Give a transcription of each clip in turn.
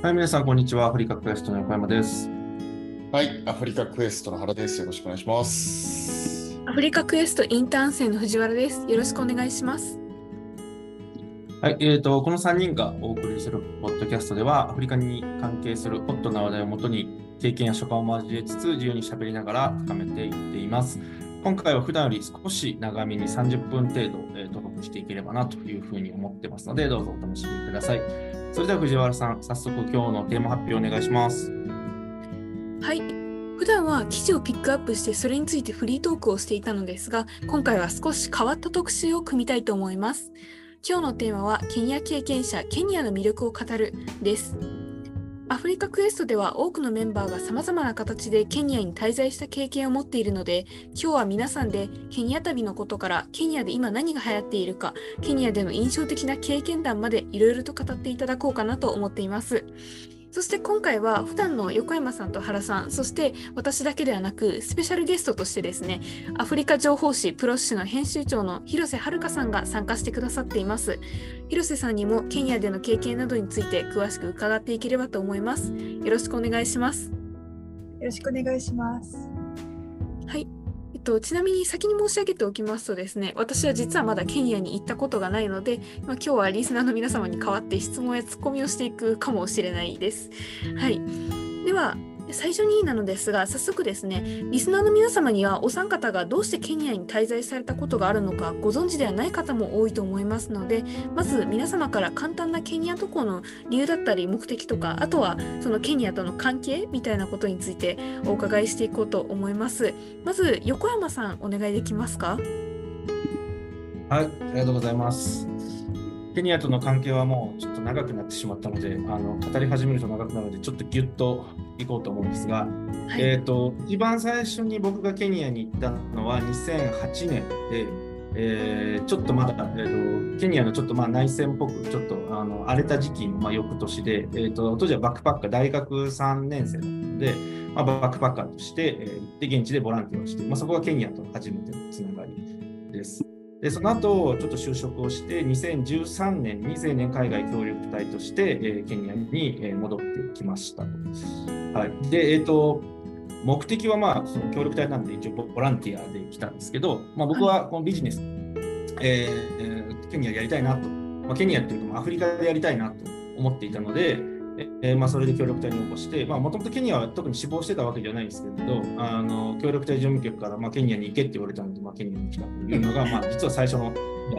はい、皆さん、こんにちは。アフリカクエストの横山です。はい、アフリカクエストの原です。よろしくお願いします。アフリカクエストインターン生の藤原です。よろしくお願いします。はい、えーと、この3人がお送りするポッドキャストでは、アフリカに関係するホットな話題をもとに、経験や所感を交えつつ、自由に喋りながら深めていっています。今回は普段より少し長めに30分程度、えー、トーしていければなというふうに思ってますので、どうぞお楽しみください。それでは藤原さん、早速今日のテーマ発表お願いします。はい。普段は記事をピックアップしてそれについてフリートークをしていたのですが、今回は少し変わった特集を組みたいと思います。今日のテーマはケニア経験者ケニアの魅力を語るです。アフリカクエストでは多くのメンバーがさまざまな形でケニアに滞在した経験を持っているので、今日は皆さんでケニア旅のことからケニアで今何が流行っているか、ケニアでの印象的な経験談までいろいろと語っていただこうかなと思っています。そして今回は普段の横山さんと原さん、そして私だけではなく、スペシャルゲストとしてですね、アフリカ情報誌プロッシュの編集長の広瀬遥さんが参加してくださっています。広瀬さんにもケニアでの経験などについて詳しく伺っていければと思います。よろしくお願いします。よろしくお願いします。はい。と、ちなみに先に申し上げておきますとですね、私は実はまだケニアに行ったことがないので、まあ、今日はリスナーの皆様に代わって質問やツッコミをしていくかもしれないです。はい。では、最初になのですが、早速ですね、リスナーの皆様にはお三方がどうしてケニアに滞在されたことがあるのかご存知ではない方も多いと思いますので、まず皆様から簡単なケニア渡航の理由だったり目的とか、あとはそのケニアとの関係みたいなことについてお伺いしていこうと思います。まず横山さんお願いできますか？はい、ありがとうございます。ケニアとの関係はもうちょっと長くなってしまったので、あの語り始めると長くなるので、ちょっとギュッといこうと思うんですが、はい、えっ、と、一番最初に僕がケニアに行ったのは2008年で、えーちょっとまだ、えーと、ケニアのちょっとまあ内戦っぽく、ちょっとあの荒れた時期のまあ翌年で、えーと、当時はバックパッカー、大学3年生だったので、まあ、バックパッカーとして、えー行って現地でボランティアをして、まあ、そこがケニアと初めてのつながりです。で、その後、ちょっと就職をして、2013年に青年海外協力隊として、えーケニアにえー戻ってきました。はい。で、えっ、と、目的はまあ、その協力隊なんで一応ボランティアで来たんですけど、まあ僕はこのビジネス、えーえーケニアでやりたいなと、まあ、ケニアっていうかまあアフリカでやりたいなと思っていたので、えーまあ、それで協力隊に応募して、まあ、もともとケニアは特に志望してたわけじゃないんですけれど、あの協力隊事務局から、まあ、ケニアに行けって言われたので、まあ、ケニアに来たというのが、まあ、実は最初の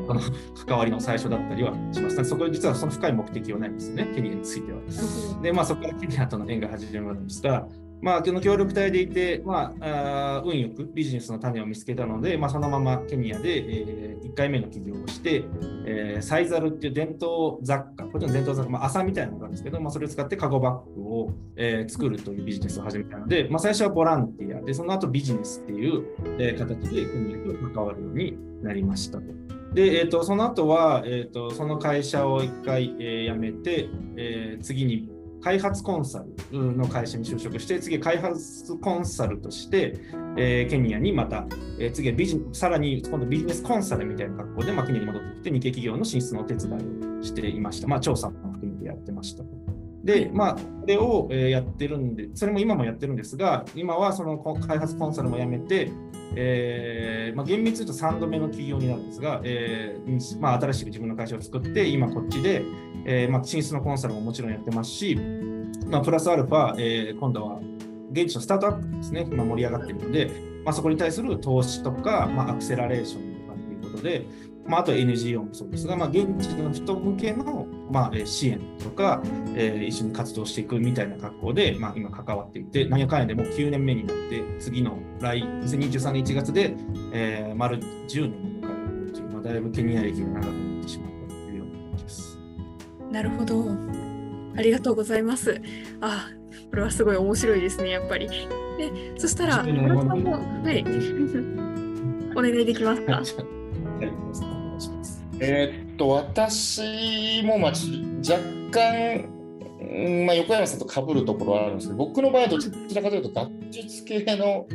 あの関わりの最初だったりはします。そこは実はその深い目的はないんですね、ケニアについては。で、まあ、そこからケニアとの縁が始まるんですが、まあ、の協力隊でいて、まあ、運よくビジネスの種を見つけたので、まあ、そのままケニアで、え1回目の起業をして、えーサイザルっていう伝統雑貨、こっちの伝統雑貨、まあ、麻みたいなのがあるんですけど、まあ、それを使ってカゴバッグを、えー作るというビジネスを始めたので、まあ、最初はボランティアで、その後ビジネスっていう、えー形でケニアと関わるようになりました。で、えー、とその後は、えー、とその会社を一回、えー辞めて、えー次に開発コンサルの会社に就職して、次開発コンサルとして、えーケニアにまた、えー次はビジさらに今度ビジネスコンサルみたいな格好で、まあ、ケニアに戻ってきて、日系企業の進出のお手伝いをしていました。まあ、調査も含めてやってました。で、まあ、これを、えーやってるんで、それも今もやってるんですが、今はそのこ開発コンサルもやめて、えーまあ、厳密に言うと3度目の起業になるんですが、えーまあ、新しく自分の会社を作って、今こっちで、えーまあ、進出のコンサルももちろんやってますし、まあ、プラスアルファ、えー今度は現地のスタートアップですね、今盛り上がっているので、まあ、そこに対する投資とか、まあ、アクセラレーションとかっていうことで、まあ、あとは NGO もそうですが、まあ、現地の人向けの、まあ、えー支援とか、えー一緒に活動していくみたいな格好で、まあ、今関わっていて、なんやかんやでもう9年目になって、次の来2023年1月で、えー丸10年を迎えるという、まあ、だいぶケニア歴が長くなってしまったというような感じです。なるほど。ありがとうございます。あ、これはすごい面白いですね、やっぱり。で、そしたら、はい。お願いできますか？はい、。えーっと、私もまあ若干、まあ、横山さんと被るところはあるんですけど、僕の場合はどちらかというと、学術系の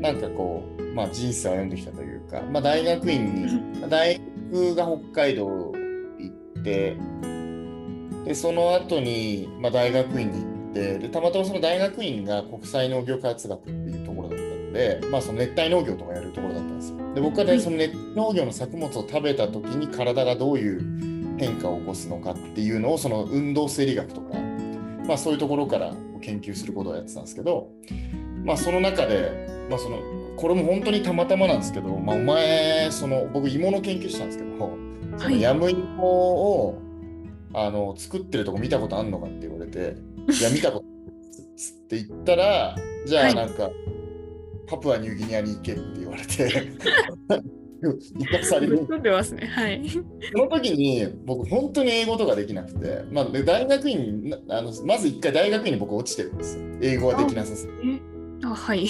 なんかこう、まあ、人生を歩んできたというか、まあ、大学院に、大学が北海道行って、でその後にまあ大学院に行ってでたまたまその大学院が国際農業開発学っていうで、まあ、その熱帯農業とかやるところだったんですよ。で僕はね、その熱帯農業の作物を食べた時に体がどういう変化を起こすのかっていうのをその運動生理学とか、まあ、そういうところから研究することをやってたんですけど、まあ、その中で、まあ、そのこれも本当にたまたまなんですけど、まあ、お前その僕芋の研究したんですけどそのヤムイモを、あの作ってるとこ見たことあんのかって言われて「いや見たことつって言ったらじゃあなんか、はい、パプアニューギニアに行けって言われて 行かされる。てますね。はい。その時に僕本当に英語とかできなくて、まあ、大学院あのまず一回大学院に僕落ちてるんですよ。英語はできなさすぎあはい。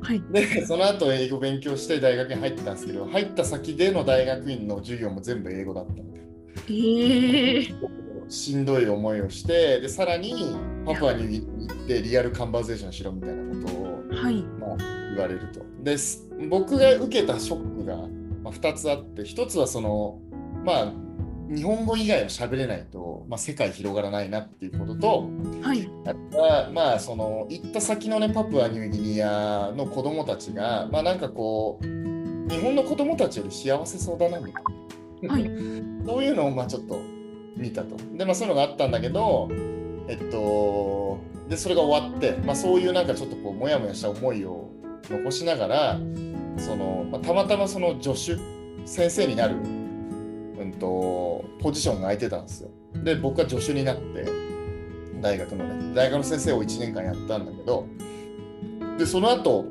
はい、でその後英語勉強して大学に入ったんですけど入った先での大学院の授業も全部英語だったんで、えー、しんどい思いをしてでさらにパプアに行ってリアルカンバーゼーションしろみたいなことを、はい。まあ、言われると。で僕が受けたショックが、まあ、2つあって1つはそのまあ日本語以外は喋れないと、まあ、世界広がらないなっていうことと、はい、あとはまあその行った先のねパプアニューギニアの子供たちがまあなんかこう日本の子供たちより幸せそうだなみたいな、はい、そういうのをまあちょっと見たと。でまあそういうのがあったんだけどえっとでそれが終わって、まあ、そういうなんかちょっとこうモヤモヤした思いを残しながらその、まあ、たまたまその助手先生になるうんと、ポジションが空いてたんですよ。で、僕は助手になって、大学のね、大学の先生を1年間やったんだけど、で、その後、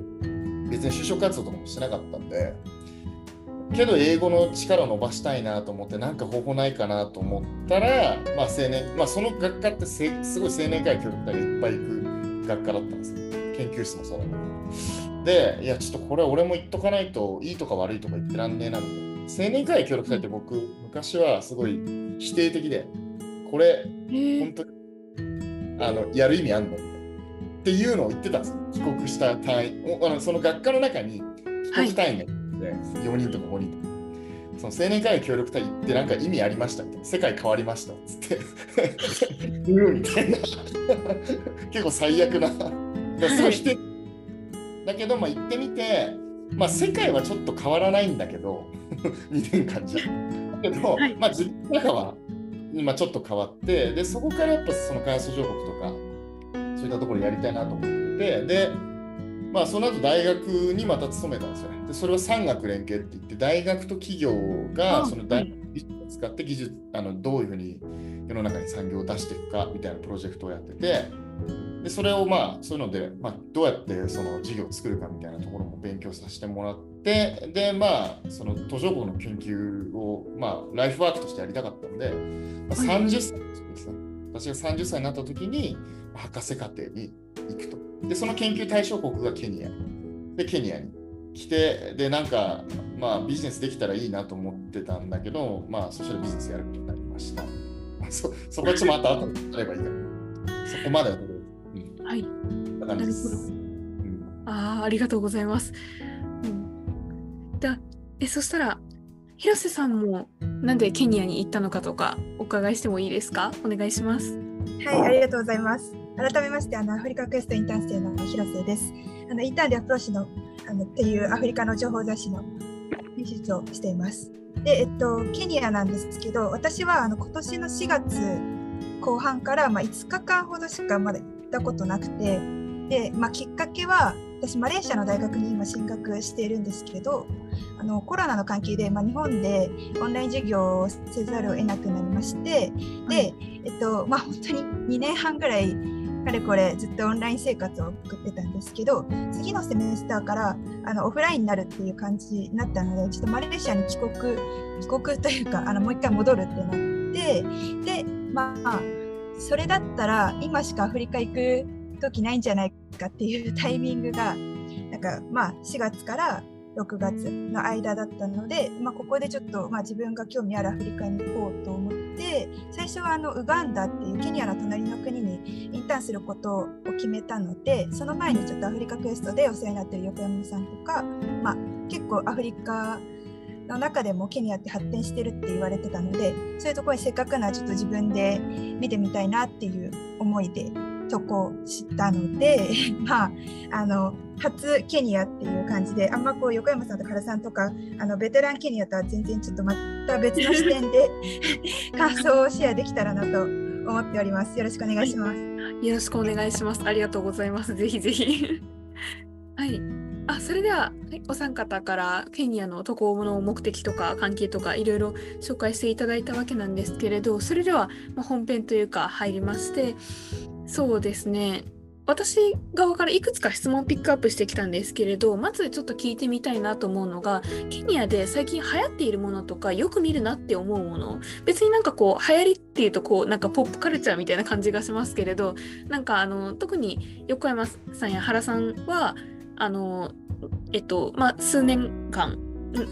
別に就職活動とかもしてなかったんで、けど英語の力を伸ばしたいなと思って、なんか方法ないかなと思ったら、まあ青年、まあその学科ってすごい青年会協力隊がいっぱい行く学科だったんですよ。研究室もそうだけど。で、いや、ちょっとこれ俺も言っとかないといいとか悪いとか言ってらんねえなみたいな。青年会協力隊って僕、昔はすごい否定的で、これ、本当にあのやる意味あんの？っていうのを言ってたんですよ。帰国した隊員、あのその学科の中に帰国隊員が4人とか5人。とか。その青年会協力隊行ってなんか意味ありましたって世界変わりましたっつって。言 うみたいな。結構最悪な。すごい否定だけどまあ行ってみてまあ世界はちょっと変わらないんだけど 2年間じゃ。だけど、はい、まあ、自分の中は、まあ、ちょっと変わってでそこからやっぱその開発途上国とかそういったところやりたいなと思っててで、まあ、その後大学にまた勤めたんですよね。でそれは産学連携って言って大学と企業がその大学技術を使って技術あのどういうふうに世の中に産業を出していくかみたいなプロジェクトをやっててでそれをまあそういうので、まあ、どうやってその事業を作るかみたいなところも勉強させてもらってでまあその途上国の研究をまあライフワークとしてやりたかったので、まあ、30歳ですね、私が30歳になった時に博士課程に行くとでその研究対象国がケニアでケニアに来てでなんかまあビジネスできたらいいなと思ってたんだけどまあそしたらビジネスやることになりました そそこはちょっとまた後でやればいいかなそこまでははい。なるほど。ああ、ありがとうございます。うん、だえそしたら、広瀬さんもなんでケニアに行ったのかとかお伺いしてもいいですか？お願いします。はい、ありがとうございます。改めまして、あのアフリカクエストインターン生の広瀬です。あのインターンでアプローチのあのっていうアフリカの情報雑誌の編集長をしています。で、えっと、ケニアなんですけど、私はあの今年の4月後半から、まあ、5日間ほどしかまだ行ったことなくてで、まあ、きっかけは私マレーシアの大学に今進学しているんですけどあのコロナの関係で、まあ、日本でオンライン授業をせざるを得なくなりましてで、えっとまあ、本当に2年半ぐらいかれこれずっとオンライン生活を送ってたんですけど次のセメスターからあのオフラインになるっていう感じになったのでちょっとマレーシアに帰国帰国というかあのもう一回戻るってなってでまあそれだったら今しかアフリカ行く時ないんじゃないかっていうタイミングがなんかまあ4月から6月の間だったので、まあ、ここでちょっと、まあ、自分が興味あるアフリカに行こうと思って最初はあのウガンダっていうケニアの隣の国にインターンすることを決めたのでその前にちょっとアフリカクエストでお世話になってる横山さんとか、まあ、結構アフリカの中でもケニアって発展してるって言われてたのでそういうところにせっかくならちょっと自分で見てみたいなっていう思いで投稿したので まああの初ケニアっていう感じであんまこう横山さんと原さんとかあのベテランケニアとは全然ちょっとまた別の視点で 感想をシェアできたらなと思っております。よろしくお願いします。よろしくお願いします。ありがとうございます。ぜひぜひ。はい。あ、それでは、はいお三方からケニアの渡航の目的とか関係とかいろいろ紹介していただいたわけなんですけれど、それでは、まあ、本編というか入りまして、そうですね。私側からいくつか質問をピックアップしてきたんですけれど、まずちょっと聞いてみたいなと思うのが、ケニアで最近流行っているものとか、よく見るなって思うもの、別になんかこう、流行りっていうと、こう、なんかポップカルチャーみたいな感じがしますけれど、なんかあの、特に横山さんや原さんは、あの、えっと、まあ、数年間、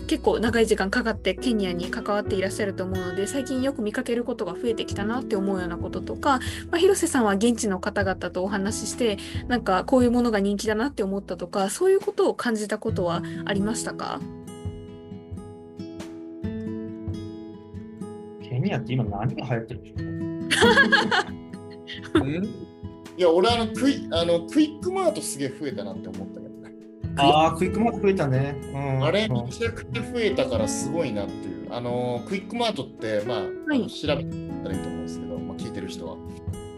結構長い時間かかってケニアに関わっていらっしゃると思うので最近よく見かけることが増えてきたなって思うようなこととか、まあ、広瀬さんは現地の方々とお話ししてなんかこういうものが人気だなって思ったとかそういうことを感じたことはありましたか？ケニアって今何が流行ってるんでしょうね いや、俺あのクイあのクイックマートすげえ増えたなって思った。ああ、クイックマート増えたね。うん、あれうんめちゃくちゃ増えたからすごいなっていう。あのクイックマートって、まあ、あの調べたらいいと思うんですけど、まあ、聞いてる人は。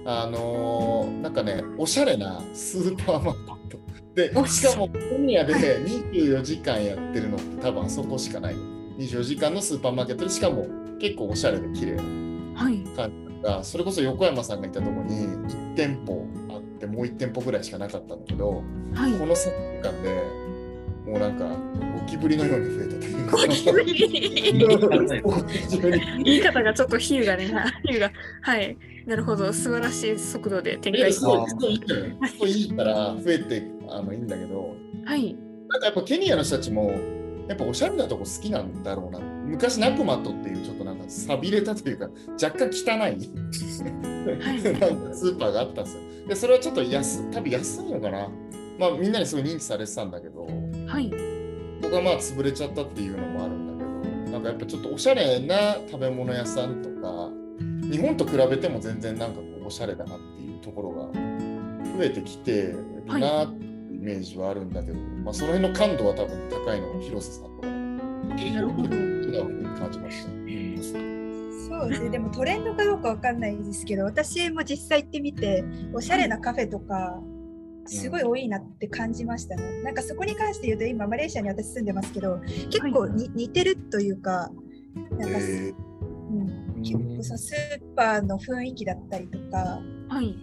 あのなんかね、おしゃれなスーパーマーケット。で、おしかもケニアで24時間やってるのって多分あそこしかない。24時間のスーパーマーケットで、しかも結構おしゃれで綺麗なはい感じが、それこそ横山さんがいたところに1店舗1店舗ぐらいしかなかったんだけど、はい。この3年間でもうなんかゴキブリのように増えたというか。言い方がちょっと比喩がね 比喩が。はい。なるほど。素晴らしい速度で展開。してそういいから増えてあのいいんだけど、はい。なんかやっぱケニアの人たちもやっぱおしゃれなとこ好きなんだろうな。昔ナクマットっていうちょっとなんか寂れたというか若干汚いなんかスーパーがあったんですよ。でそれはちょっと安多分安いのかな。まあみんなにすごい認知されてたんだけど、はいここがまあ潰れちゃったっていうのもあるんだけど、なんかやっぱちょっとおしゃれな食べ物屋さんとか、日本と比べても全然なんかこうおしゃれだなっていうところが増えてきてるなっていうイメージはあるんだけど、まあその辺の感度は多分高いのが広瀬さんとか、なるほど。感じました？そうですね、でもトレンドかどうかわかんないですけど、私も実際行ってみて、おしゃれなカフェとか、すごい多いなって感じましたね。なんかそこに関して言うと、今、マレーシアに私住んでますけど、結構に、似てるというか、なんか、えうん、結構そのスーパーの雰囲気だったりとか、はい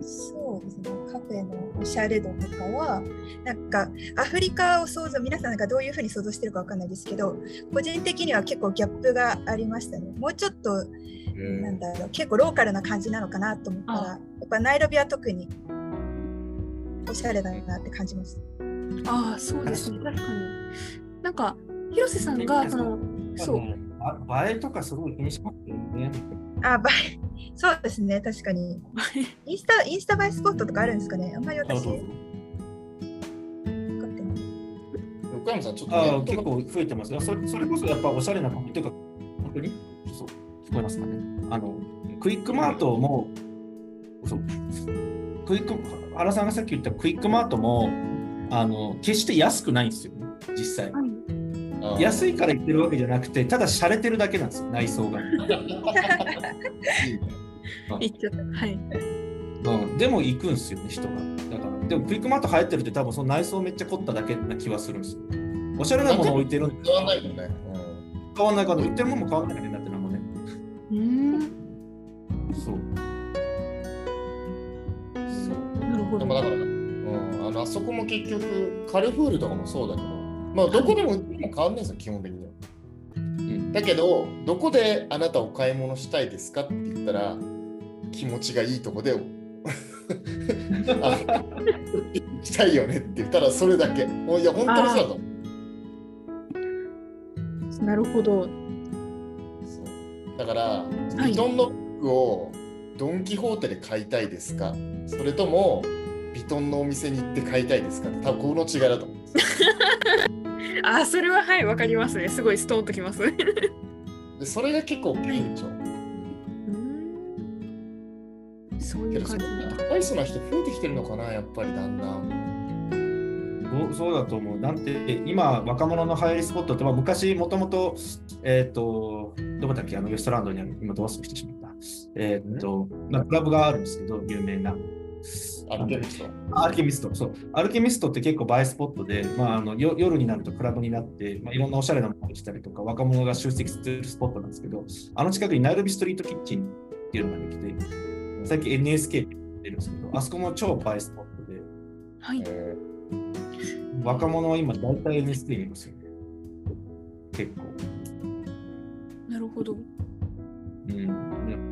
そうですね、カフェのおしゃれ度とかは、なんかアフリカを想像、皆さんがどういうふうに想像してるかわかんないですけど、個人的には結構ギャップがありましたね。もうちょっとー。なんだろう結構ローカルな感じなのかなと思ったらあ。やっぱナイロビは特におしゃれだなって感じました。ああそうですね。確かに。なんか広瀬さんがそのそう。あ映えとかすごい気にしますよね。あ映えそうですね確かに インスタインスタ映えスポットとかあるんですかね？あんまり私横山さん、ちょっとああネットが結構増えてますよそれ。それこそやっぱおしゃれなカフェというか、本当に？そう聞こえますかね？あのクイックマートも、そうクイック原さんがさっき言ったクイックマートもあの決して安くないんですよね、実際。はい安いから言ってるわけじゃなくて、ただ洒落てるだけなんですよ、内装が。言っちゃったはいうん、でも行くんですよね、人が。だから、でもクイックマート流行ってるって多分その内装めっちゃ凝っただけな気はするんですよ。おしゃれなもの置いてるんで変わんないもんね。変わんないから、売ってるものも変わんないねだってなんもね。うーんそう。そう。うん、でなるほどもだから、うん、あのあそこも結局、カルフールとかもそうだけど、まあ、どこでも変わんないんですよ、基本的には。んだけど、どこであなたお買い物したいですかって言ったら、気持ちがいいとこで、あしたいよねって言ったら、それだけ。いや、本当にそうだと思う。なるほどそうだから、いビトンのバッグをドン・キホーテで買いたいですか？それとも、ビトンのお店に行って買いたいですか？って多分この違いだと思うんですよ。あ、それははい、わかりますね。すごいストーンときます。うでそれが結構大きいんでしょ。ーんそういけど、そう感じこに高い層な人増えてきてるのかな、やっぱりだんだん。そうそうだと思う。なんて、今、若者の流行りスポットって、まあ、昔、もともと、えっ、と、どこだっけ、あの、ウエストランドにある、今、どうしてしまった。えっ、と、まあ、クラブがあるんですけど、有名な。あるけど人。アルケミスト、そう。アルケミストって結構映えスポットで、まあ、あのよ夜になるとクラブになって、まあ、いろんなおしゃれなものが来たりとか、若者が集積するスポットなんですけど、あの近くにナイロビストリートキッチンっていうのができて、最近 NSK って出るんですけど、あそこも超映えスポットで、はい。え若者は今大体 NSK にいますよね。結構。なるほど。うん。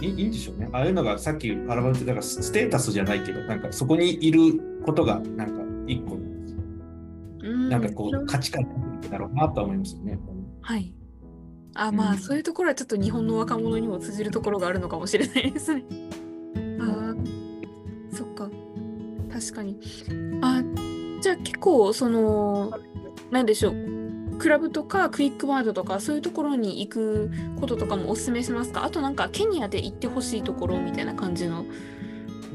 いいいいいんでしょうね。ああいうのがさっきアルバムって、だからスステータスじゃないけど、なんかそこにいることが、なんか一個、うんなんかこう価値観だろうなとは思いますよね。はい。あ、まあ、うんそういうところはちょっと日本の若者にも通じるところがあるのかもしれないですね。あーそっか。確かに。あ、じゃあ結構、その、なんでしょう。クラブとかクイックワードとかそういうところに行くこととかもおすすめしますか？あとなんかケニアで行ってほしいところみたいな感じの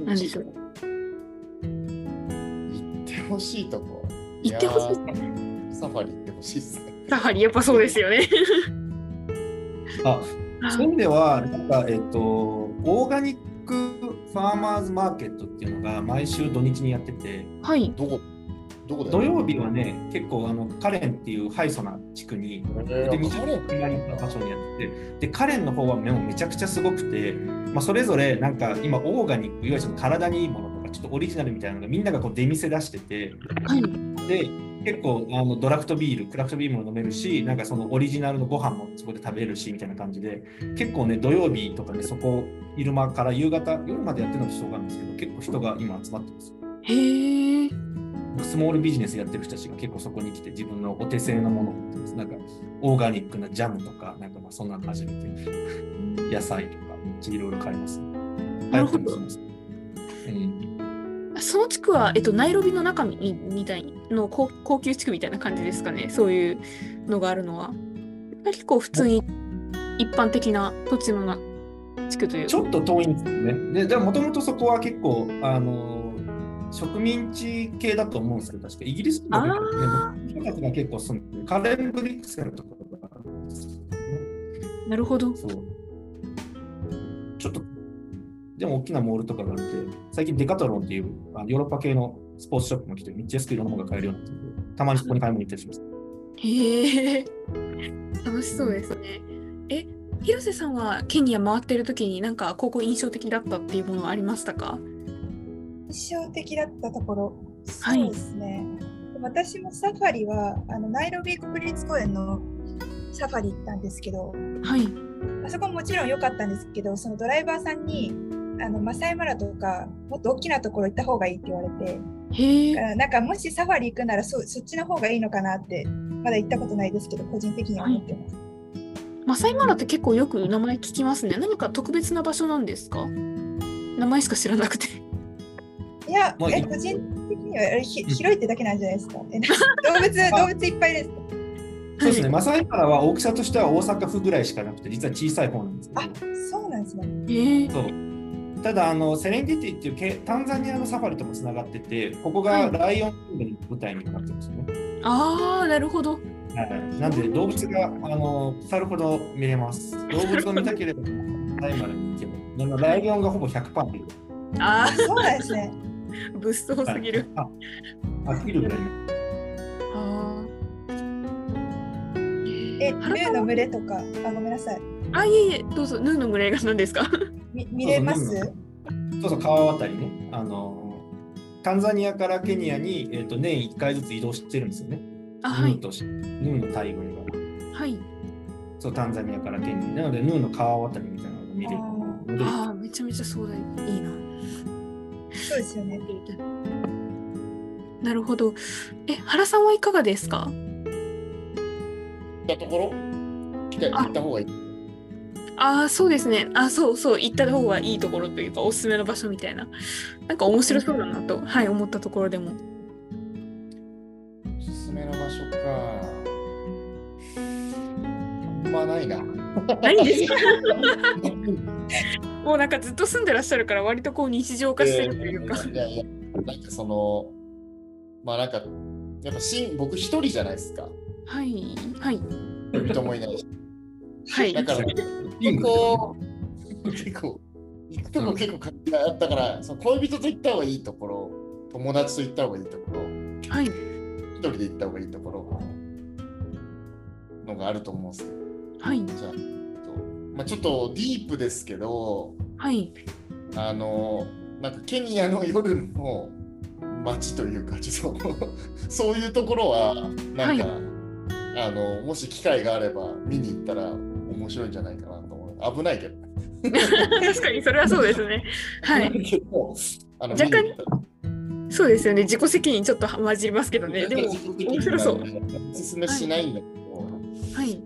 なんでしょう行ってほしいとこ？行ってほしいサファリ行ってほしいですね。やはりやっぱそうですよね。ああそういう意味では、なんか、えっと、オーガニックファーマーズマーケットっていうのが毎週土日にやってて、はい。どこ土曜日はね、結構あのカレンっていうハイソな地区に、えで、ーカレン左の場所にやってて、で、カレンの方はもうめちゃくちゃすごくて、まあ、それぞれなんか今、オーガニック、いわゆるその体にいいものとか、ちょっとオリジナルみたいなのがみんながこう出店出してて、はい。で、結構あのドラフトビール、クラフトビールも飲めるし、なんかそのオリジナルのご飯もそこで食べれるしみたいな感じで、結構ね、土曜日とかね、そこ、昼間から夕方、夜までやってるのとしょうがないんですけど、結構人が今集まってます。へえ。スモールビジネスやってる人たちが結構そこに来て自分のお手製のものを売ってます。なんかオーガニックなジャムとか、なんかまあそんなの始めて、野菜とか、めっちゃいろいろ買います、なるほど流行ってますうんその地区は、えっと、ナイロビの中みみたいの高高級地区みたいな感じですかね？そういうのがあるのは。結構普通に一般的な土地のな地区というちょっと遠いんですよね。で、でももともとそこは結構、あの植民地系だと思うんですけど、確かイギリスとか結構ね、人たちが結構住んでるカレンブリックセルとかがあるんですよね。なるほど。そう。ちょっと、でも大きなモールとかがあって、最近デカトロンっていうあのヨーロッパ系のスポーツショップも来て、めっちゃ安くいろんなものが買えるようになってたまにそこに買い物に行ったりします。へえ。楽しそうですね。え、広瀬さんはケニア回ってる時になんか高校印象的だったっていうものはありましたか？印象的だったところ、はいそうですね。私もサファリはあのナイロビ国立公園のサファリ行ったんですけど、はい。あそこももちろん良かったんですけど、そのドライバーさんにあのマサイマラとかもっと大きなところ行った方がいいって言われて、へなんかもしサファリ行くならそそっちの方がいいのかなって、まだ行ったことないですけど、個人的には思ってます。マサイマラって結構よく名前聞きますね。何か特別な場所なんですか？名前しか知らなくて。いや、まあいえ個人的にはあれひ広いってだけなんじゃないですか。え動物動物いっぱいです。そうですね、はいマサイマラは大きさとしては大阪府ぐらいしかなくて、実は小さい方なんですけどあ、そうなんですね。へえ。そうただあの、セレンディティっていうけタンザニアのサファリともつながってて、ここはいがライオンキングの舞台になってるんですよね。ああ、なるほど。はい、なんで動物があの腐るほど見れます。動物を見たければ、ライマルに行けば。ライオンがほぼ100%見る。あそうなんですね。あ、物騒すぎる。あ、飽きるぐらい見る。あえ、あ。ルーの群れとか、あ、ごめんなさい。あ、いえいえ、どうぞ、ヌーの群れが何ですか？み見れます？そうそう川渡りね。あのタンザニアからケニアに、えー、と年1回ずつ移動してるんですよね。あ、はい。ヌーとしヌーの大群が。はい。そう、タンザニアからケニアに。なので、ヌーの川渡りみたいなのが見れるので、ああ、めちゃめちゃ壮大。いいな。そうですよね。なるほど。え、原さんはいかがですか？行ったところ？行った方がいい。ああ、そうですね。あそうそう、行った方がいいところというか、おすすめの場所みたいな。なんか面白そうだなと、はい、思ったところでも。おすすめの場所あんまないな。ないですか？もうなんかずっと住んでらっしゃるから割とこう日常化してるというか。いやいや、なんかその、まあなんか、やっぱしん僕一人じゃないですか。はい。はい。人もいないし。はい。だから、結構、結構、行くとこ結構限りあったから、その恋人と行った方がいいところ、友達と行った方がいいところ、はい。一人で行った方がいいところのがあると思うんですよ。はい。じゃあ、とまあ、ちょっとディープですけど、はい。あの、なんかケニアの夜の街というか、ちょっと そういうところは、なんか、あの、もし機会があれば見に行ったら面白いんじゃないかなと思う。危ないけど。確かにそれはそうですね。はい。危ないけどあの若干そうですよね。自己責任ちょっと混じりますけどね。でも、面白そう。おすすめしないんだけはい。ど、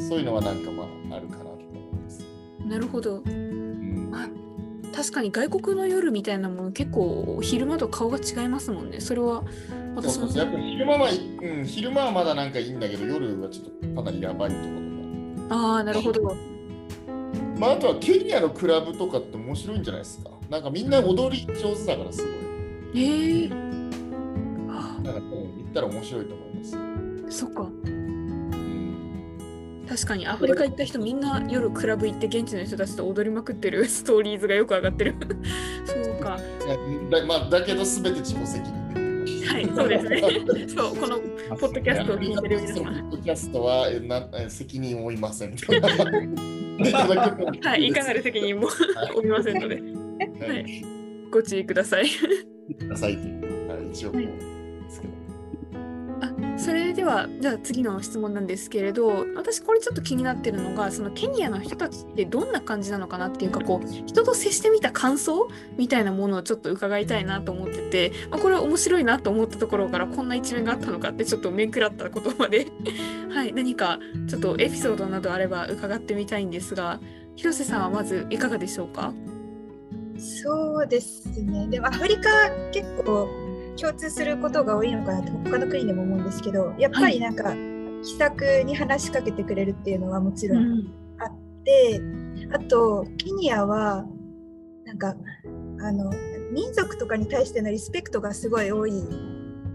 そういうのはなんかまああるかなと思います。なるほど。うんあ確かに外国の夜みたいなもの結構昼間と顔が違いますもんね。それは私もそうそうやっぱり昼間は、うん、昼間はまだなんかいいんだけど、夜はちょっとかなりやばいところとか。ああ、なるほど。まあ、あとはケニアのクラブとかって面白いんじゃないですか。なんかみんな踊り上手だからすごい。ええあなんかうん行ったら面白いと思います。ーそっか。うん、確かにアフリカ行った人みんな夜クラブ行って現地の人たちと踊りまくってる ストーリーズがよく上がってる。そうか。だまあ、だけど全て自己責任で。はい、そうですね。そう、このポッドキャストを聞いてる皆さん。ポッドキャストはえなえ責任を負いません。ははい、いかなる責任も負いませんので、はい、ご注意ください。くださいという、はい一応こうですけど。それではじゃあ次の質問なんですけれど私これちょっと気になってるのがそのケニアの人たちってどんな感じなのかなっていうかこう人と接してみた感想みたいなものをちょっと伺いたいなと思ってて、まあ、これ面白いなと思ったところからこんな一面があったのかってちょっと面食らったことまで はい何かちょっとエピソードなどあれば伺ってみたいんですが広瀬さんはまずいかがでしょうか？そうですね。でもアフリカ結構共通することが多いのかなと他の国でも思うんですけど、やっぱりなんか気さくに話しかけてくれるっていうのはもちろんあって、あとケニアはなんかあの民族とかに対してのリスペクトがすごい多い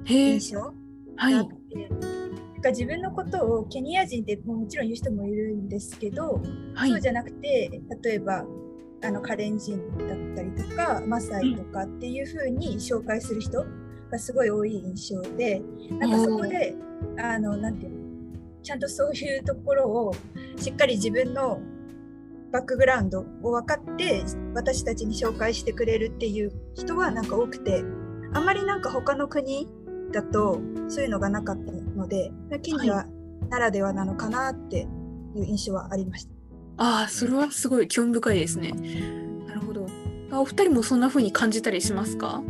印象はい。なんか自分のことをケニア人ってもちろん言う人もいるんですけど、はい。そうじゃなくて例えばあのカレン人だったりとかマサイとかっていう風に紹介する人がすごい多い印象でなんかそこであのなんていうのちゃんとそういうところをしっかり自分のバックグラウンドを分かって私たちに紹介してくれるっていう人はなんか多くてあんまりなんか他の国だとそういうのがなかったのでケニアならではなのかなっていう印象はありました。ああ、それはすごい興味深いですね。なるほど。あお二人もそんな風に感じたりしますか？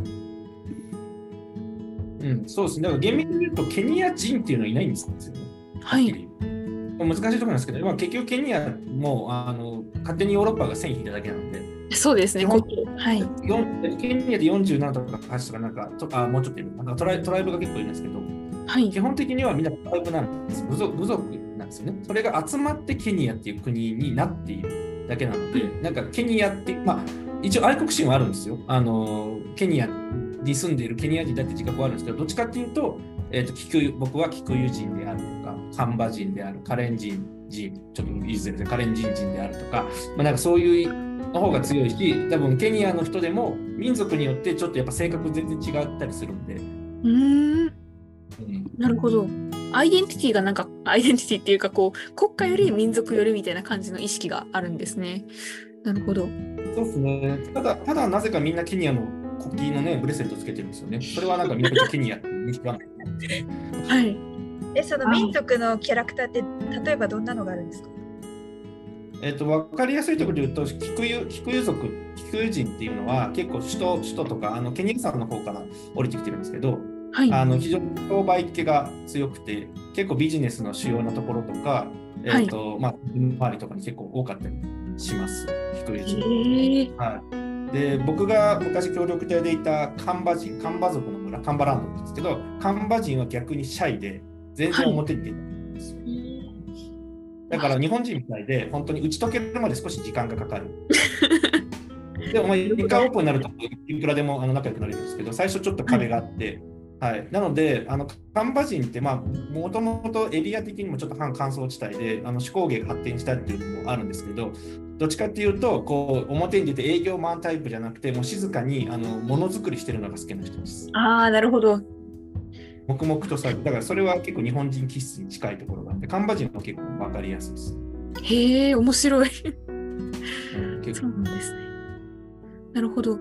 うん、そうですね。だから厳密に言うと、ケニア人っていうのはいないんですよね。はい。難しいところなんですけど、まあ、結局ケニアもあの勝手にヨーロッパが線引いただけなので、そうですね。はい。ケニアで47とか8とかなんかとあもうちょっといるなんかトライトライブが結構いるんですけど、はい。基本的にはみんなトライブなんです部族部族なんですよね。それが集まってケニアっていう国になっているだけなので、なんかケニアって、まあ、一応愛国心はあるんですよ。あのケニアに住んでいるケニア人だって自覚はあるんですけど、どっちかっていうと、えー、とキクユ僕はキクユ人であるとか、カンバ人である、カレン人人、ちょっといずれカレン人人であるとか、まあ、なんかそういうの方が強いし、多分ケニアの人でも民族によってちょっとやっぱ性格全然違ったりするんで、うーん。うんなるほど。アイデンティティがなんか、アイデンティティっていうか、こう、国家より民族よりみたいな感じの意識があるんですね。なるほど。そうですね。ただ、ただなぜかみんなケニアの国旗のね、ブレスレットつけてるんですよね。それはなんかみんなケニアって認識がない。はい。えその民族のキャラクターって例えばどんなのがあるんですか？えっと、わかりやすいところで言うと、キクユ、キクユ族、キクユ人っていうのは結構首都、首都とか、あの、ケニア山の方から降りてきてるんですけど、はい。あの、非常に商売系が強くて、結構ビジネスの主要なところとか、えっと、まあ、周りとかに結構多かったりします、キクユへ人。ーはい、で僕が昔協力隊でいたカンバ人、カンバ族の村、カンバランドって言うんですけど、カンバ人は逆にシャイで、全然表に出ないんですよ。だから日本人みたいで、本当に打ち解けるまで少し時間がかかる。でも、まあ、一回オープンになると、いくらでもあの仲良くなれるんですけど、最初ちょっと壁があって、はい、なので、あのカンバ人って、まあ、もともとエリア的にもちょっと半乾燥地帯で、あの手工芸が発展したっていうのもあるんですけど、どっちかっていうと、こう表に出て営業マンタイプじゃなくて、もう静かにあのものづくりしてるのが好きな人です。ああ、なるほど。黙々とさ。だからそれは結構日本人気質に近いところがあって、カンバ人は結構分かりやすいです。へえ、面白い。うんそうなんですね。なるほど。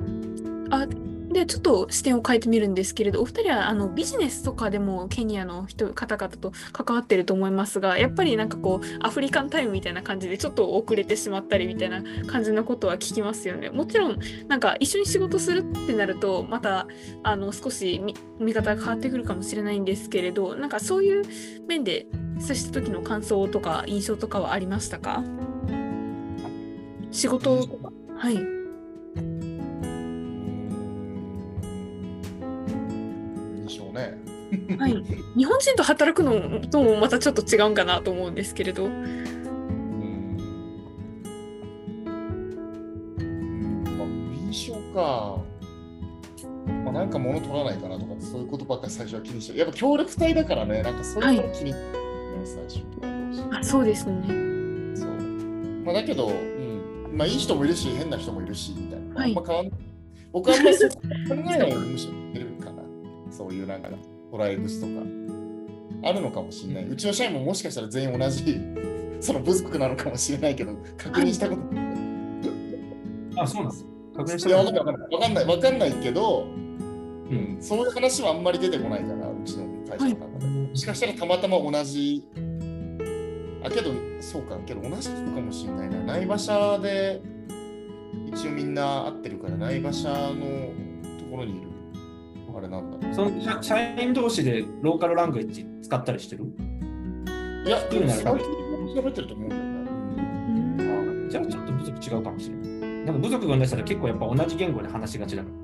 あ、で、ちょっと視点を変えてみるんですけれど、お二人はあのビジネスとかでもケニアの人方々と関わってると思いますが、やっぱりなんかこう、アフリカンタイムみたいな感じでちょっと遅れてしまったりみたいな感じのことは聞きますよね。もちろん、なんか一緒に仕事するってなると、またあの少し見見方が変わってくるかもしれないんですけれど、なんかそういう面で接した時の感想とか印象とかはありましたか？仕事とか。はい。ね。はい、日本人と働くのともまたちょっと違うんかなと思うんですけれど。うんうんまあ、印象か。まあ、なんか物取らないかなとか、そういうことばっかり最初は気にしてる。やっぱ協力隊だからね、なんかそういうのを気に、ね最初はあそうですね。そう。まあ、だけど、うん、まあいい人もいるし、変な人もいるし、みたいな。はいあんま変わん僕はあんまりそう考えないようにむし。そういうなんかトライブスとか。あるのかもしれない。うちの社員ももしかしたら全員同じ、その部族なのかもしれないけど、確認したことない。あ、そうなんです。確認したことわかんない、わかんない、わかんないけど、ううんん、そういう話はあんまり出てこないから、うちの会社の中で。もしかしたらたまたま同じ、あ、けど、そうか、けど同じ人かもしれないな。内馬車で、一応みんな会ってるから、内馬車のところにいる。あれなんだ。その社社員同士でローカルラングエッジ使ったりしてる？いや、いいな最近喋ってると思うんだよね。あじゃあちょっと部族違うかもしれない。なんか部族が出したら結構やっぱ同じ言語で話しがちだから。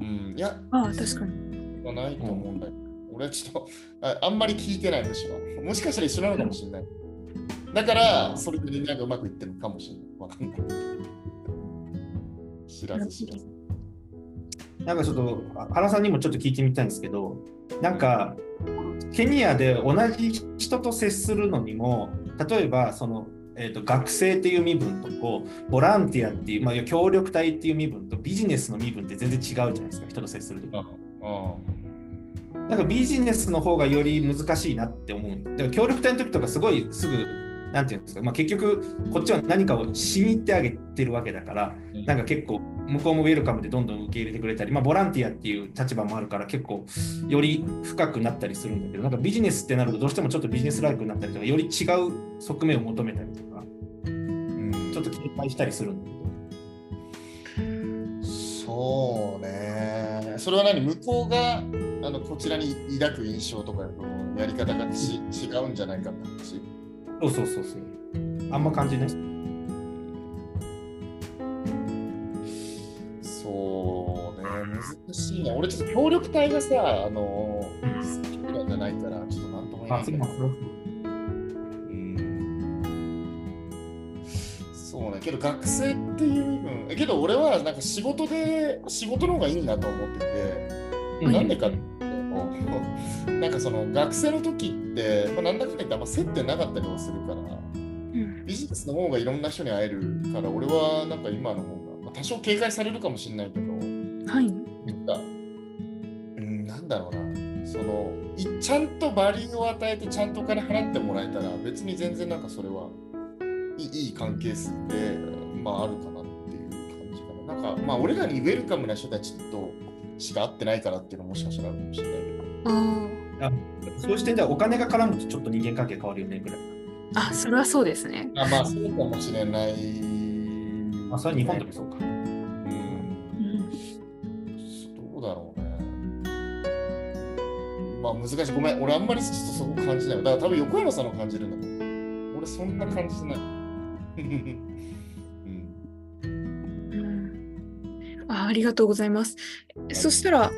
うん、いや、ああ、確かに。はないと思うんだよ。俺はちょっとああんまり聞いてないむしろ。もしかしたら一緒なのかもしれない。だから、それでなんかうまくいってるのかもしれない。わかんない。知らず知らず。なんかちょっと原さんにもちょっと聞いてみたいんですけど、なんかケニアで同じ人と接するのにも、例えばその、えー、と学生っていう身分とこうボランティアっていう、まあ、協力隊っていう身分とビジネスの身分って全然違うじゃないですか、人と接するとき。ああなんかビジネスの方がより難しいなって思う。だから協力隊の時とかすごいすぐ、なんていうんですか、まあ、結局こっちは何かをしに行ってあげてるわけだから、なんか結構向こうもウェルカムでどんどん受け入れてくれたり、まあ、ボランティアっていう立場もあるから結構より深くなったりするんだけど、なんかビジネスってなるとどうしてもちょっとビジネスライクになったりとか、より違う側面を求めたりとか、うんちょっと警戒したりするんだけど。そうね。それは何？向こうがあのこちらに抱く印象とかやり方がち違うんじゃないかって話。そうそうそうそう。あんま感じないそうね、難しいな。俺ちょっと協力隊がさ、あの、好きなんじゃないから、ちょっとなんとも言えなあ、いけどそうそうそううんそうね、けど学生っていう部分、えけど俺はなんか仕事で、仕事の方がいいなと思ってて、うんなんでかってなんかその学生の時って、まあ、なんだかんだ言ってあんま接点なかったりもするから、うんビジネスの方がいろんな人に会えるから、俺はなんか今の方が、まあ、多少警戒されるかもしれないけど、はい。なんか、うん、なんだろうな、そのいちゃんとバリューを与えて、ちゃんとお金払ってもらえたら、別に全然なんかそれはいい関係性で、まああるかなっていう感じかな。なんか、まあ俺らにウェルカムな人たちとしか会ってないからっていうのももしかしたらあるかもしれないけど。あそういう視点ではお金が絡むとちょっと人間関係変わるよねぐらい。あ、あ、それはそうですね。あまあそうかもしれない。まあ、それは日本でもそうか。うんうんどうだろうね。まあ難しい。ごめん。俺あんまりちょっとそこ感じない。だから多分横山さんの感じるんだと思う。俺そんな感じてない。うんうんあありがとうございます。そしたら、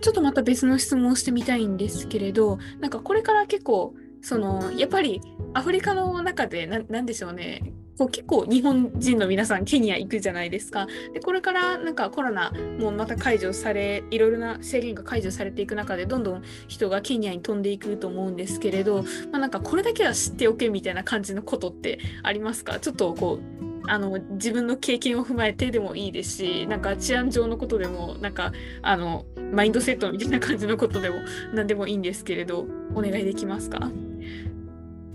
ちょっとまた別の質問をしてみたいんですけれど、なんかこれから結構、そのやっぱりアフリカの中で何、でしょうね、こう結構日本人の皆さん、ケニア行くじゃないですか。で、これからなんかコロナもまた解除され、いろいろな制限が解除されていく中で、どんどん人がケニアに飛んでいくと思うんですけれど、まあ、なんかこれだけは知っておけみたいな感じのことってありますか？ちょっとこう、あの自分の経験を踏まえてでもいいですしなんか治安上のことでもなんかあのマインドセットみたいな感じのことでも何でもいいんですけれどお願いできますか？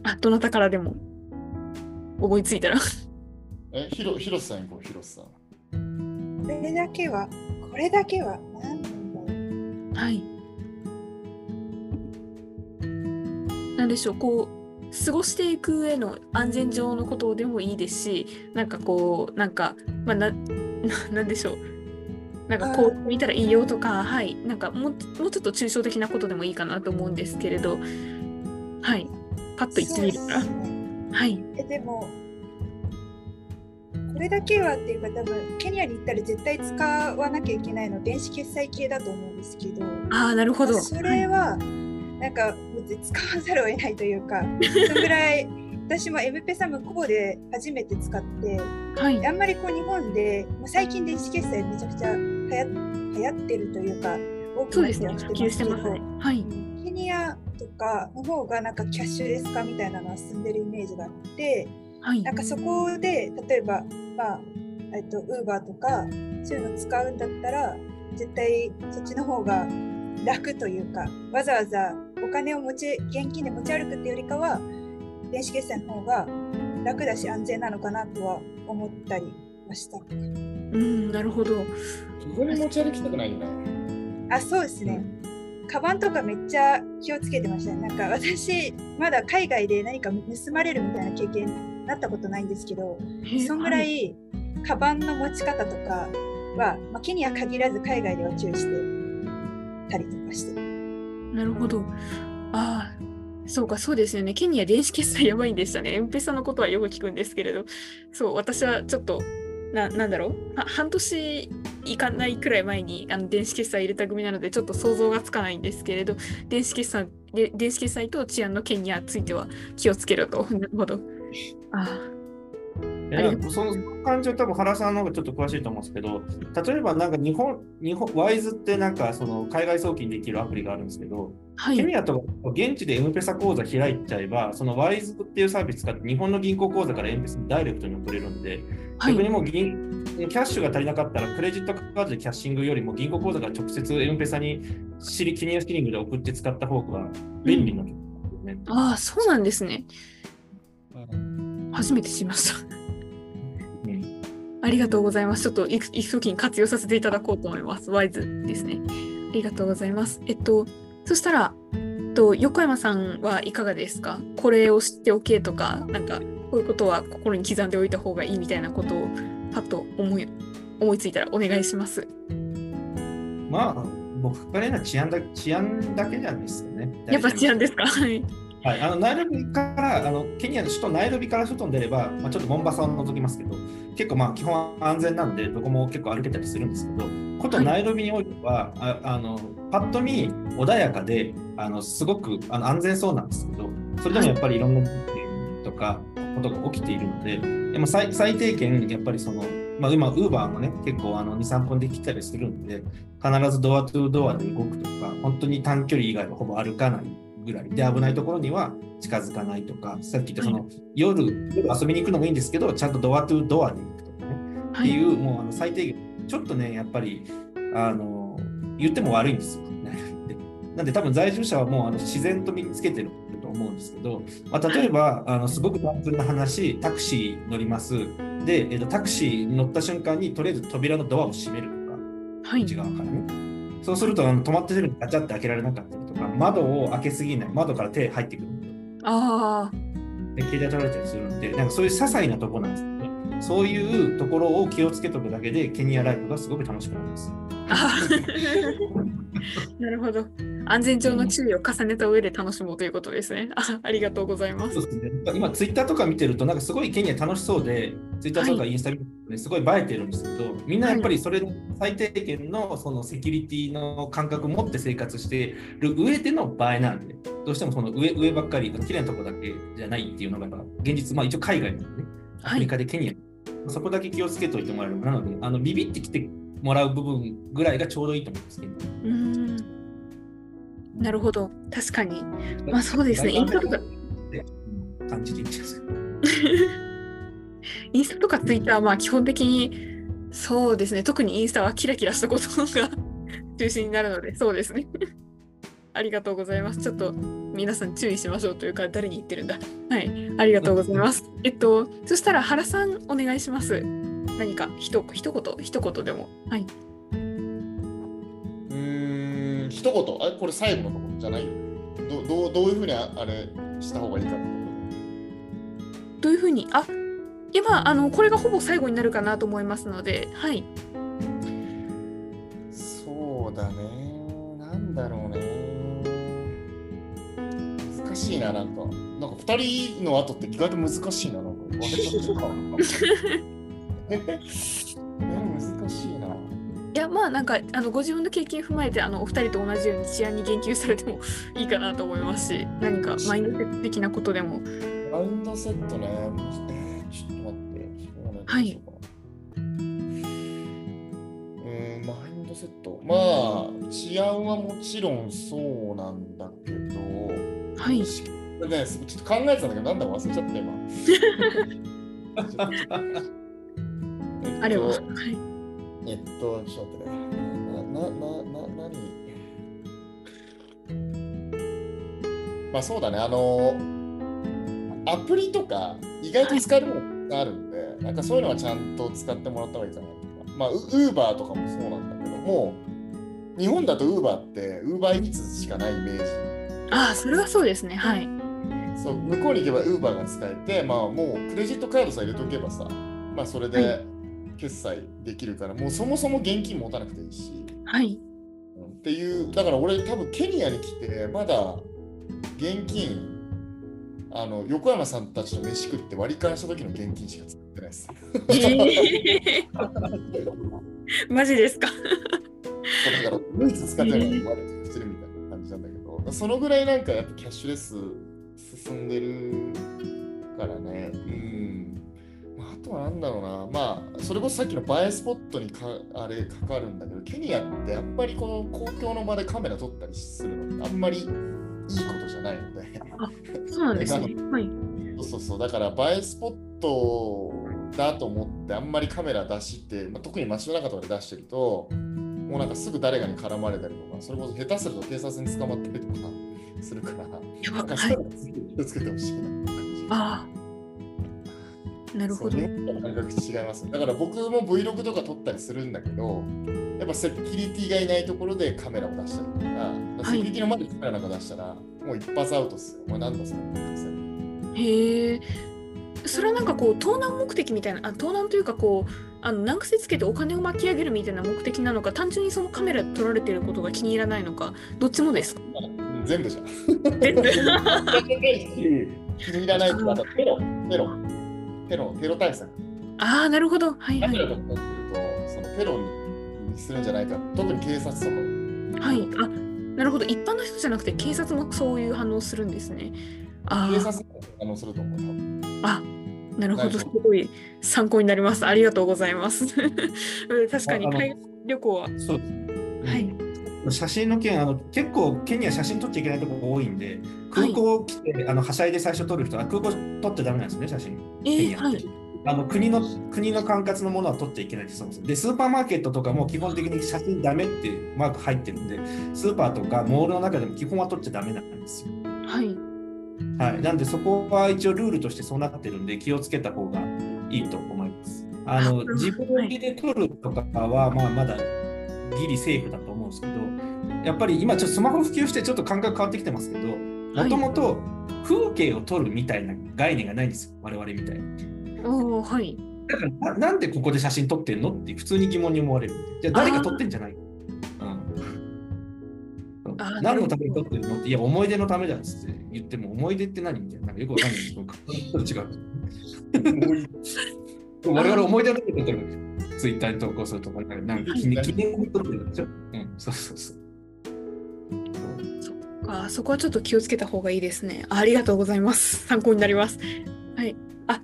あどなたからでも。思いついたら。え、ひろ、ひろさん行こう、ひろさん。これだけは、これだけは、なんなんだろう。はい。なんでしょうこう過ごしていく上の安全上のことでもいいですしなんかこうなんかまあなななんでしょう。なんかこう見たらいいよとかはい。なんかもうもうちょっと抽象的なことでもいいかなと思うんですけれど。はい。パッと言ってみるからはい。えでもこれだけはっていうか多分ケニアに行ったら絶対使わなきゃいけないの電子決済系だと思うんですけど。ああなるほど。それはなんか使わざるを得ないというかそのぐらい私も M ペサ向こうで初めて使ってはい、はいあんまりこう日本で最近電子決済めちゃくちゃ流行流行ってるというか多くそうですなってますけどね。はい。ケニアとかの方がなんかキャッシュレス化みたいなのは進んでるイメージがあってはいなんかそこで例えばまあえっとウーバーとかそういうの使うんだったら絶対そっちの方が楽というかわざわざお金を持ち現金で持ち歩くっていうよりかは電子決済の方が楽だし安全なのかなとは思ったりました。うんなるほどここに持ち歩きたくないよね。あそうですね。カバンとかめっちゃ気をつけてましたね。なんか私まだ海外で何か盗まれるみたいな経験なったことないんですけど、そんぐらはいいカバンの持ち方とかは、まあ、ケニア限らず海外では注意してたりとかして。なるほど。ああ、そうか、そうですよね。ケニア電子決済やばいんでしたね。エンペサのことはよく聞くんですけれど、そう、私はちょっと、ななんだろう？は半年いかないくらい前にあの電子決済入れた組なのでちょっと想像がつかないんですけれど電子決済で電子決済と治安の件については気をつけろと。なるほど。あその感じは多分原さんの方がちょっと詳しいと思うんですけど、例えばなんか日本、日本ワイズってなんかその海外送金できるアプリがあるんですけど、はい。ケニアとか現地でエムペサ口座開いちゃえば、そのワイズっていうサービス使って日本の銀行口座からエムペサにダイレクトに送れるんで、はい。逆にもう銀キャッシュが足りなかったら、クレジットカードでキャッシングよりも銀行口座から直接エムペサにシリキニアシリングで送って使った方が便利なんですよね。ああ、そうなんですね。うん初めて知りました。うんありがとうございます。ちょっと行く行く時に活用させていただこうと思います。ワイズですね。ありがとうございます。えっと、そしたら、えっと、横山さんはいかがですか？これを知っておけとか、なんか、こういうことは心に刻んでおいた方がいいみたいなことを、パッと思い思いついたらお願いします。まあ、僕から言うのは治安だ治安だけじゃないですよね。やっぱ治安ですか？はい。はい、あのナイロビからあのケニアの首都ナイロビから外に出れば、まあ、ちょっとモンバサを除きますけど、結構まあ基本安全なんで、どこも結構歩けたりするんですけど、ことナイロビにおいては、ああのパッと見穏やかで、あのすごくあの安全そうなんですけど、それでもやっぱりいろんなとかことが起きているので、でも最最低限、やっぱりその、まあ、今、ウーバーもね、結構あの2、3分できたりするんで、必ずドアトゥドアで動くとか、本当に短距離以外はほぼ歩かないぐらいで、危ないところには近づかないとか、さっき言ったその、夜夜遊びに行くのもいいんですけど、ちゃんとドアトゥドアで行くとかね、はい。っていう、もうあの最低限、ちょっとね、やっぱり、あの、言っても悪いんですよ。なんで多分在住者はもうあの自然と身につけてると思うんですけど、まあ、例えばあのすごく単純な話、タクシー乗ります。で、えっと、タクシーに乗った瞬間にとりあえず扉のドアを閉めるとか、はい。内側からね。そうするとあの止まってるのにガチャって開けられなかったりとか、窓を開けすぎない、窓から手入ってくる。ああ、で携帯取られたりするんで、なんかそういう些細なところなんですよね。そういうところを気をつけとくだけで、ケニアライフがすごく楽しくなります。なるほど。安全上の注意を重ねた上で楽しもうということですね。あありがとうございます。そうですね、今、ツイッターとか見てると、なんかすごいケニア楽しそうで、ツイッターとかインスタ見てるとすごい映えてるんですけど、みんなやっぱりそれの最低限のそのセキュリティの感覚を持って生活してる上での映えなんで、どうしてもその上上ばっかり、綺麗なとこだけじゃないっていうのが、現実、まあ一応海外のね、アフリカでケニア、そこだけ気をつけておいてもらえるなので、あのビビってきてもらう部分ぐらいがちょうどいいと思うんですけど。うんなるほど、確かに。まあそうですね、インスタとか。感じでいいんですか。インスタとかツイッターはまあ基本的にそうですね、特にインスタはキラキラしたことが中心になるので、そうですね。ありがとうございます。ちょっと皆さん注意しましょうというか、誰に言ってるんだ。はい、ありがとうございます。えっと、そしたら原さんお願いします。何かひと一言、一言でも。はい。一言あこれ最後のところじゃない？どどうどういうふうにああれした方がいいかどういうふうに？あ今あのこれがほぼ最後になるかなと思いますのではい。そうだね。なんだろうね。難しいななんか。なんか2人の後って意外と難しいななんか。忘 まあなんかあのご自分の経験踏まえてあのお二人と同じように治安に言及されてもいいかなと思いますし何かマインドセット的なことでも。マインドセットね、えー、ちょっと待ってはいうんマインドセットまあ治安はもちろんそうなんだけどはい。ね、ちょっと考えてたんだけどなんだか忘れちゃった今。あれは、はいえっと、ちょっと待ってね。な、な、な、な、何まあそうだね、あの、アプリとか意外と使えるものがあるんで、はい、なんかそういうのはちゃんと使ってもらった方がいいかなとか。まあ、ウーバーとかもそうなんだけども、日本だとウーバーってウーバーイーツしかないイメージ。ああ、それはそうですね、はい。そう、向こうに行けばウーバーが使えて、まあもうクレジットカードさえ入れとけばさ、まあそれで、はい決済できるから、もうそもそも現金持たなくていいし。はい。っていう、だから俺多分ケニアに来て、まだ現金、あの横山さんたちと飯食って割り勘した時の現金しか使ってないです。えー、マジですか？だから唯一使ってないのが割りしてるみたいな感じなんだけど、そのぐらいなんかやっぱキャッシュレス進んでるからね。うんあとはなんだろうな、まあ、それこそさっきの映えスポットにかあれかかるんだけど、ケニアってやっぱりこの公共の場でカメラ撮ったりするのってあんまりいいことじゃないので。あそうなんですね。はい。そうそうそう、だから映えスポットだと思ってあんまりカメラ出して、まあ、特に街の中とかで出してると、もうなんかすぐ誰かに絡まれたりとか、それこそ下手すると警察に捕まったりとかするから、なんかそういうの気をつけてほしいなって感じ。ああ。なるほど。感覚違います。だから僕も Vlog とか撮ったりするんだけど、やっぱセキュリティがいないところでカメラを出したりとか、はい、セキュリティの前でカメラなんか出したら、もう一発アウトっすよ。お前何だそれへえ。それはなんかこう盗難目的みたいなあ盗難というかこうあの難癖つけてお金を巻き上げるみたいな目的なのか単純にそのカメラで撮られてることが気に入らないのかどっちもですか？全部じゃん。全部 気に入らないとあとテロテロテロテロ対策。ああなるほどはいはい。とか撮ってるとそのテロにするんじゃないか特に警察とか。はいあなるほど一般の人じゃなくて警察もそういう反応するんですね。あ警察も反応すると思う。あなるほど、すごい参考になります。ありがとうございます。確かに海外旅行は。そうですね。はい。写真の件あの、結構、ケニア写真撮っちゃいけないところ多いんで、空港来て、はい、あのはしゃいで最初撮る人は空港撮ってダメなんですね、写真。えー、はい。あの国の国の管轄のものは撮っちゃいけないです。で、スーパーマーケットとかも基本的に写真ダメっていうマーク入ってるんで、スーパーとかモールの中でも基本は撮っちゃダメなんですよ。はい。はい、なんでそこは一応ルールとしてそうなってるんで気をつけた方がいいと思います。あの自分で撮るとかはまあまだギリセーフだと思うんですけど、やっぱり今ちょっとスマホ普及してちょっと感覚変わってきてますけど、もともと風景を撮るみたいな概念がないんですよ、我々みたいに。おはい。だからななんでここで写真撮ってんのって普通に疑問に思われる。じゃあ誰が撮ってんじゃない、何のために撮ってるの？って、いや、思い出のためだっつって言っても、思い出って何みたいな、なんかよくわかんない。けど、違う。我々思い出のために撮ってるツイッターに投稿するとか、なんか記念撮るんでしょ？うん、そうそうそう。あーそこはちょっと気をつけた方がいいですね。あありがとうございます。参考になります。はい。あ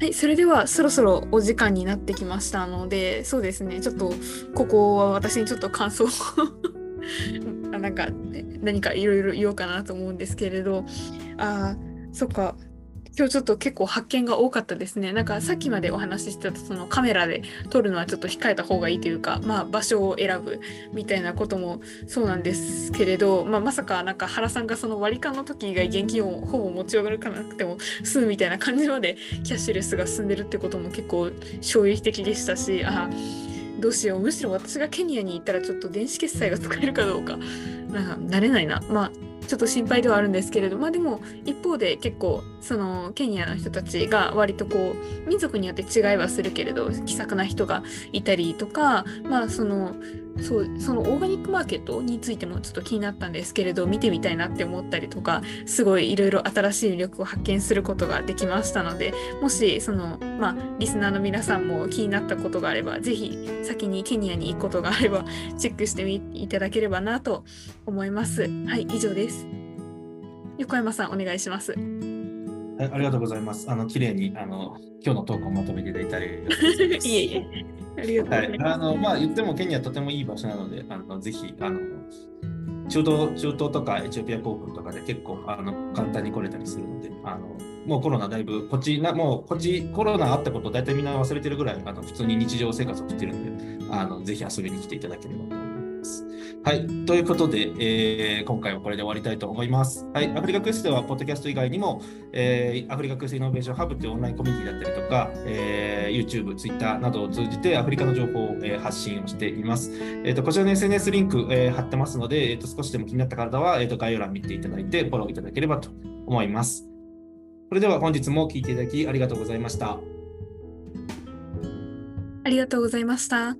はい、それではそろそろお時間になってきましたので、そうですね、ちょっとここは私にちょっと感想を あなんかね何かいろいろ言おうかなと思うんですけれど、あーそっか。今日ちょっと結構発見が多かったですね。なんかさっきまでお話ししてたそのカメラで撮るのはちょっと控えた方がいいというか、まあ場所を選ぶみたいなこともそうなんですけれど、まあ、まさかなんか原さんがその割り勘の時以外現金をほぼ持ち歩かなくても済むみたいな感じまでキャッシュレスが進んでるってことも結構衝撃的でしたしあどうしよう。むしろ私がケニアに行ったらちょっと電子決済が使えるかどうか。なんか慣れないな。まあちょっと心配ではあるんですけれどまあでも一方で結構そのケニアの人たちが割とこう民族によって違いはするけれど気さくな人がいたりとかまあそのそうそのオーガニックマーケットについてもちょっと気になったんですけれど見てみたいなって思ったりとかすごいいろいろ新しい魅力を発見することができましたのでもしそのまあリスナーの皆さんも気になったことがあればぜひ先にケニアに行くことがあれば チェックしてみいただければなと思います。はい以上です。横山さんお願いします。はいありがとうございます。あの、綺麗に、あの、今日のトークをまとめていただいてあり いえいえありがとうごはい、ざいます。あの、まあ、言ってもケニアとてもいい場所なので、あの、ぜひ、あの、中東、中東とかエチオピア航空とかで結構、あの、簡単に来れたりするので、あの、もうコロナだいぶ、こっちな、もうこっちコロナあったこと大体みんな忘れてるぐらい、あの、普通に日常生活を送ってるんで、あの、ぜひ遊びに来ていただければとます。はい。ということで、えー今回はこれで終わりたいと思います。はい。アフリカクエストでは、ポッドキャスト以外にも、えーアフリカクエストイノベーションハブというオンラインコミュニティだったりとか、えー YouTube、Twitter などを通じてアフリカの情報を、えー発信をしています。えーとこちらの SNS リンク、えー貼ってますので、えーと少しでも気になった方は、えーと概要欄見ていただいて、フォローいただければと思います。それでは本日も聞いていただき。ありがとうございました。ありがとうございました。